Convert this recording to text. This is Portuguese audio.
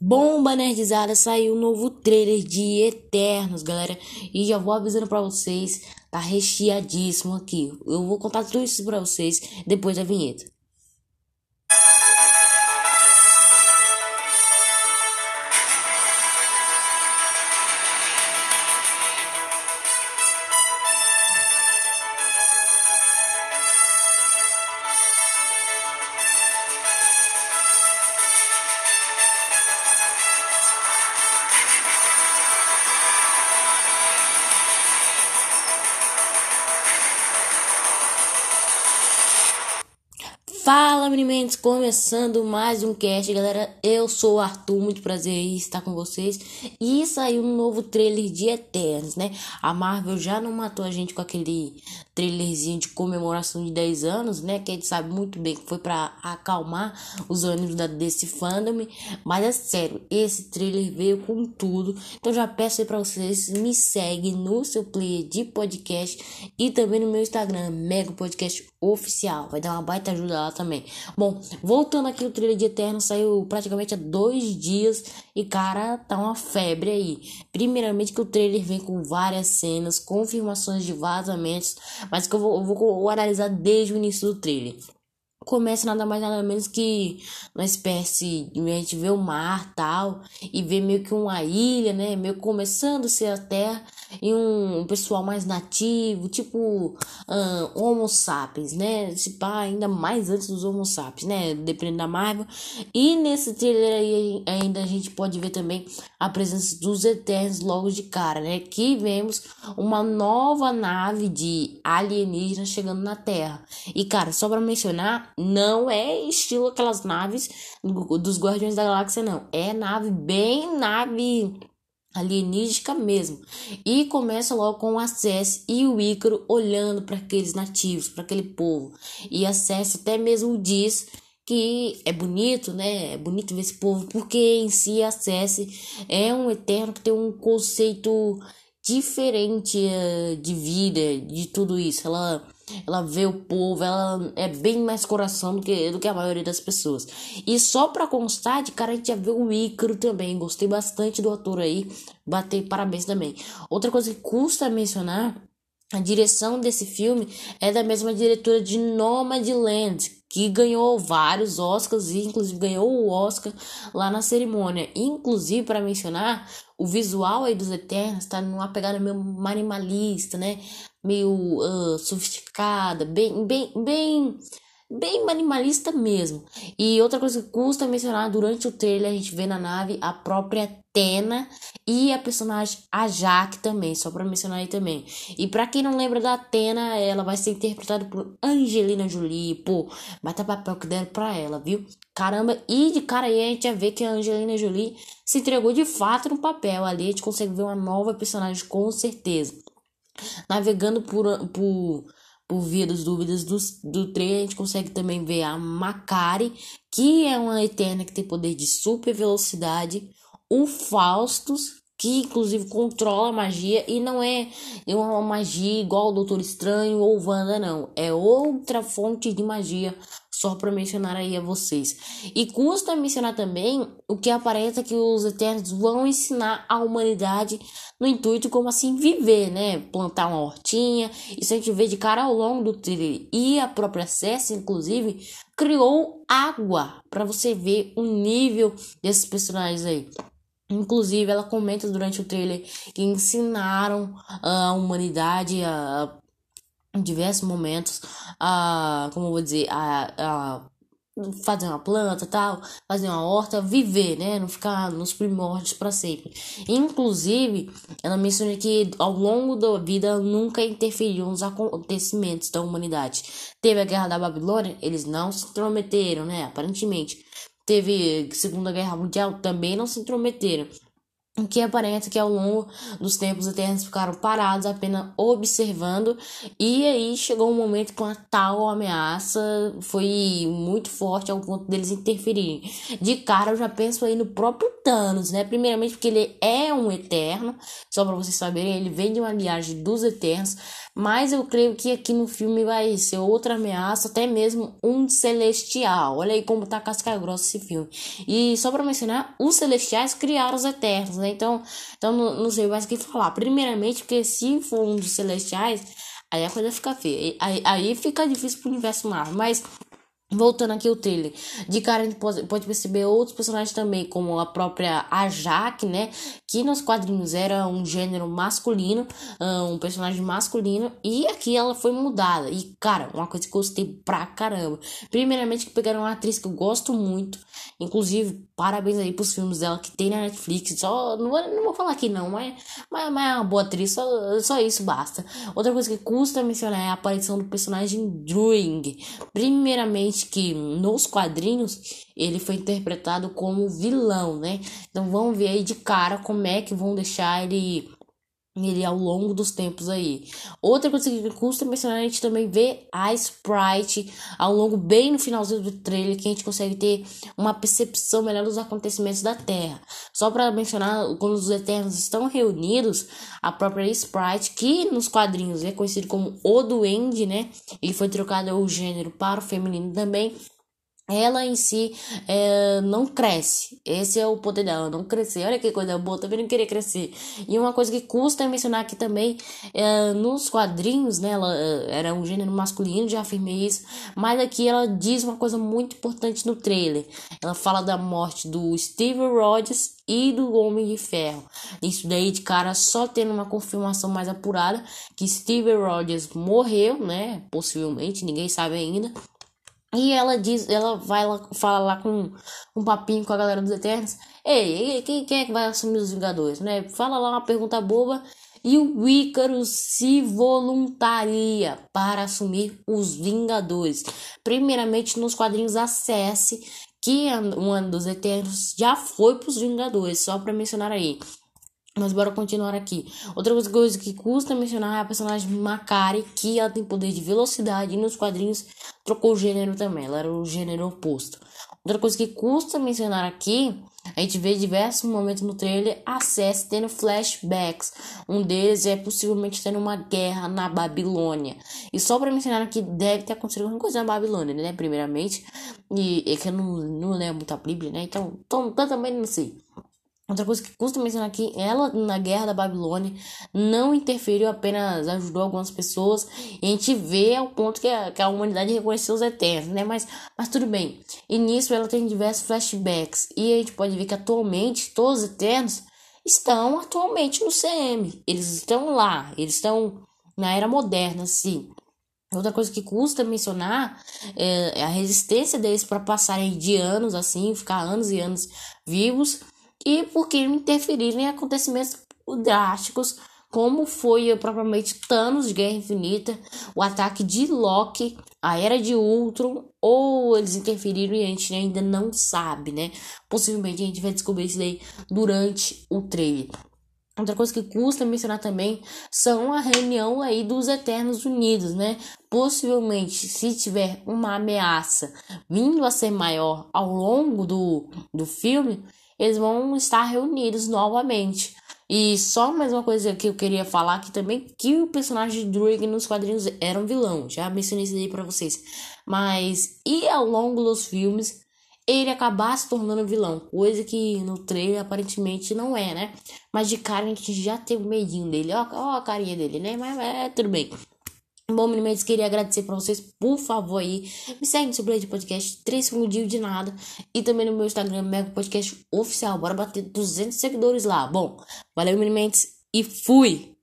Bomba nerdizada, saiu um novo trailer de Eternos, galera. E já vou avisando pra vocês, tá recheadíssimo aqui. Eu vou contar tudo isso pra vocês depois da vinheta. Fala, meninos, começando mais um cast, galera. Eu sou o Arthur, muito prazer em estar com vocês. E saiu um novo trailer de Eternos, né? A Marvel já não matou a gente com aquele trailerzinho de comemoração de 10 anos, né? Que a gente sabe muito bem que foi para acalmar os ânimos da, desse fandom. Mas é sério, esse trailer veio com tudo. Então já peço aí pra vocês, me segue no seu player de podcast e também no meu Instagram, Mega Podcast Oficial. Vai dar uma baita ajuda lá também. Bom, voltando aqui, o trailer de Eterno saiu praticamente há dois dias e, cara, tá uma febre aí. Primeiramente que o trailer vem com várias cenas, confirmações de vazamentos, mas que eu vou, eu vou analisar desde o início do trailer começa nada mais nada menos que uma espécie de a gente vê o mar tal e vê meio que uma ilha, né, meio começando a ser a terra e um, pessoal mais nativo, tipo um, Homo sapiens, né? Se pá, ainda mais antes dos Homo sapiens, né? Dependendo da Marvel. E nesse trailer aí ainda a gente pode ver também a presença dos Eternos logo de cara, né? Que vemos uma nova nave de alienígena chegando na Terra. E cara, só para mencionar, não é estilo aquelas naves dos Guardiões da Galáxia, não. É nave bem nave alienígena mesmo. E começa logo com o Acesso e o Ícaro olhando para aqueles nativos, para aquele povo. E Acesso até mesmo diz que é bonito, né? É bonito ver esse povo, porque em si Acesso é um eterno que tem um conceito diferente uh, de vida, de tudo isso. Ela ela vê o povo, ela é bem mais coração do que, do que a maioria das pessoas. E só pra constar, de cara, a gente já viu o Ícaro também. Gostei bastante do ator aí. Batei parabéns também. Outra coisa que custa mencionar a direção desse filme é da mesma diretora de Nomadland, que ganhou vários Oscars e inclusive ganhou o Oscar lá na cerimônia. Inclusive, para mencionar, o visual aí dos Eternos tá numa pegada meio animalista, né? Meio uh, sofisticada, bem, bem, bem bem minimalista mesmo. E outra coisa que custa mencionar, durante o trailer a gente vê na nave a própria Tena e a personagem Ajak também, só para mencionar aí também. E para quem não lembra da Tena, ela vai ser interpretada por Angelina Jolie, pô, bata papel que deram pra ela, viu? Caramba, e de cara aí a gente já vê que a Angelina Jolie se entregou de fato no papel. Ali a gente consegue ver uma nova personagem com certeza. Navegando por, por por via das dúvidas do, do trem, a gente consegue também ver a Macari, que é uma Eterna que tem poder de super velocidade, o Faustus, que inclusive controla a magia e não é uma magia igual o Doutor Estranho ou Wanda, não. É outra fonte de magia só para mencionar aí a vocês. E custa mencionar também o que aparenta que os Eternos vão ensinar a humanidade no intuito como assim viver, né? Plantar uma hortinha. Isso a gente vê de cara ao longo do trailer. E a própria Cersei, inclusive, criou água para você ver o nível desses personagens aí. Inclusive, ela comenta durante o trailer que ensinaram a humanidade a em diversos momentos a, como eu vou dizer, a, a fazer uma planta, tal, fazer uma horta, viver, né, não ficar nos primórdios para sempre. Inclusive, ela menciona que ao longo da vida nunca interferiu nos acontecimentos da humanidade. Teve a Guerra da Babilônia, eles não se intrometeram, né, aparentemente. Teve Segunda Guerra Mundial, também não se intrometeram. Que aparenta que ao longo dos tempos eternos ficaram parados apenas observando e aí chegou um momento com a tal ameaça foi muito forte ao ponto deles interferirem. De cara eu já penso aí no próprio Thanos, né? Primeiramente porque ele é um eterno, só para vocês saberem, ele vem de uma linhagem dos eternos, mas eu creio que aqui no filme vai ser outra ameaça, até mesmo um celestial. Olha aí como tá casca grossa esse filme. E só para mencionar, os celestiais criaram os eternos, né? Então, então não, não sei mais o que falar. Primeiramente, porque se for um dos celestiais, aí a coisa fica feia. Aí, aí fica difícil pro universo Marvel. Mas Voltando aqui o trailer, de cara a gente pode, pode perceber outros personagens também, como a própria Ajak, né? Que nos quadrinhos era um gênero masculino, ah, um personagem masculino, e aqui ela foi mudada. E, cara, uma coisa que eu gostei pra caramba. Primeiramente, que pegaram uma atriz que eu gosto muito, inclusive, parabéns aí pros filmes dela que tem na Netflix. Só, não vou, não vou falar aqui não, mas, mas, mas é uma boa atriz, só, só isso basta. Outra coisa que custa mencionar é a aparição do personagem Druing. Primeiramente, que nos quadrinhos ele foi interpretado como vilão, né? Então vamos ver aí de cara como é que vão deixar ele ele ao longo dos tempos aí. Outra coisa que custa mencionar, a gente também vê a Sprite ao longo, bem no finalzinho do trailer, que a gente consegue ter uma percepção melhor dos acontecimentos da Terra. Só para mencionar, quando os Eternos estão reunidos, a própria Sprite, que nos quadrinhos é conhecido como O Duende, né? Ele foi trocado o gênero para o feminino também ela em si é, não cresce. Esse é o poder dela, não crescer. Olha que coisa boa, também não querer crescer. E uma coisa que custa mencionar aqui também, é, nos quadrinhos, né, ela é, era um gênero masculino, já afirmei isso, mas aqui ela diz uma coisa muito importante no trailer. Ela fala da morte do Steve Rogers e do Homem de Ferro. Isso daí de cara só tendo uma confirmação mais apurada que Steve Rogers morreu, né, possivelmente, ninguém sabe ainda e ela diz, ela vai lá, fala lá com um papinho com a galera dos Eternos. Ei, quem, quem é que vai assumir os Vingadores, né? Fala lá uma pergunta boba e o Ícaro se voluntaria para assumir os Vingadores. Primeiramente nos quadrinhos acesse que um ano dos Eternos já foi para os Vingadores, só para mencionar aí. Mas bora continuar aqui. Outra coisa que custa mencionar é a personagem Makari, que ela tem poder de velocidade e nos quadrinhos trocou o gênero também, ela era o gênero oposto. Outra coisa que custa mencionar aqui, a gente vê diversos momentos no trailer a Cess tendo flashbacks. Um deles é possivelmente tendo uma guerra na Babilônia. E só para mencionar aqui, deve ter acontecido alguma coisa na Babilônia, né? Primeiramente. E é que eu não, não lembro muito a Bíblia, né? Então, então também não sei. Outra coisa que custa mencionar aqui, ela na Guerra da Babilônia não interferiu, apenas ajudou algumas pessoas. E a gente vê ao ponto que a, que a humanidade reconheceu os Eternos, né? Mas, mas tudo bem. E nisso ela tem diversos flashbacks. E a gente pode ver que atualmente todos os Eternos estão atualmente no CM. Eles estão lá, eles estão na era moderna, sim. Outra coisa que custa mencionar é a resistência deles para passarem de anos assim, ficar anos e anos vivos e porque interferiram em acontecimentos drásticos, como foi propriamente Thanos de Guerra Infinita, o ataque de Loki, a Era de Ultron, ou eles interferiram e a gente ainda não sabe, né? Possivelmente a gente vai descobrir isso daí durante o trailer. Outra coisa que custa mencionar também são a reunião aí dos Eternos Unidos, né? Possivelmente, se tiver uma ameaça vindo a ser maior ao longo do, do filme, eles vão estar reunidos novamente. E só mais uma coisa que eu queria falar aqui também, que o personagem de Druig nos quadrinhos era um vilão, já mencionei isso aí pra vocês. Mas, e ao longo dos filmes, ele acabar se tornando vilão, coisa que no trailer aparentemente não é, né? Mas de cara a gente já teve medinho dele, ó, ó a carinha dele, né? Mas é, tudo bem. Bom, meninos, queria agradecer para vocês, por favor aí, me segue no seu play de podcast, 3 segundos de nada, e também no meu Instagram, Mega Podcast Oficial, bora bater 200 seguidores lá. Bom, valeu, meninos, e fui!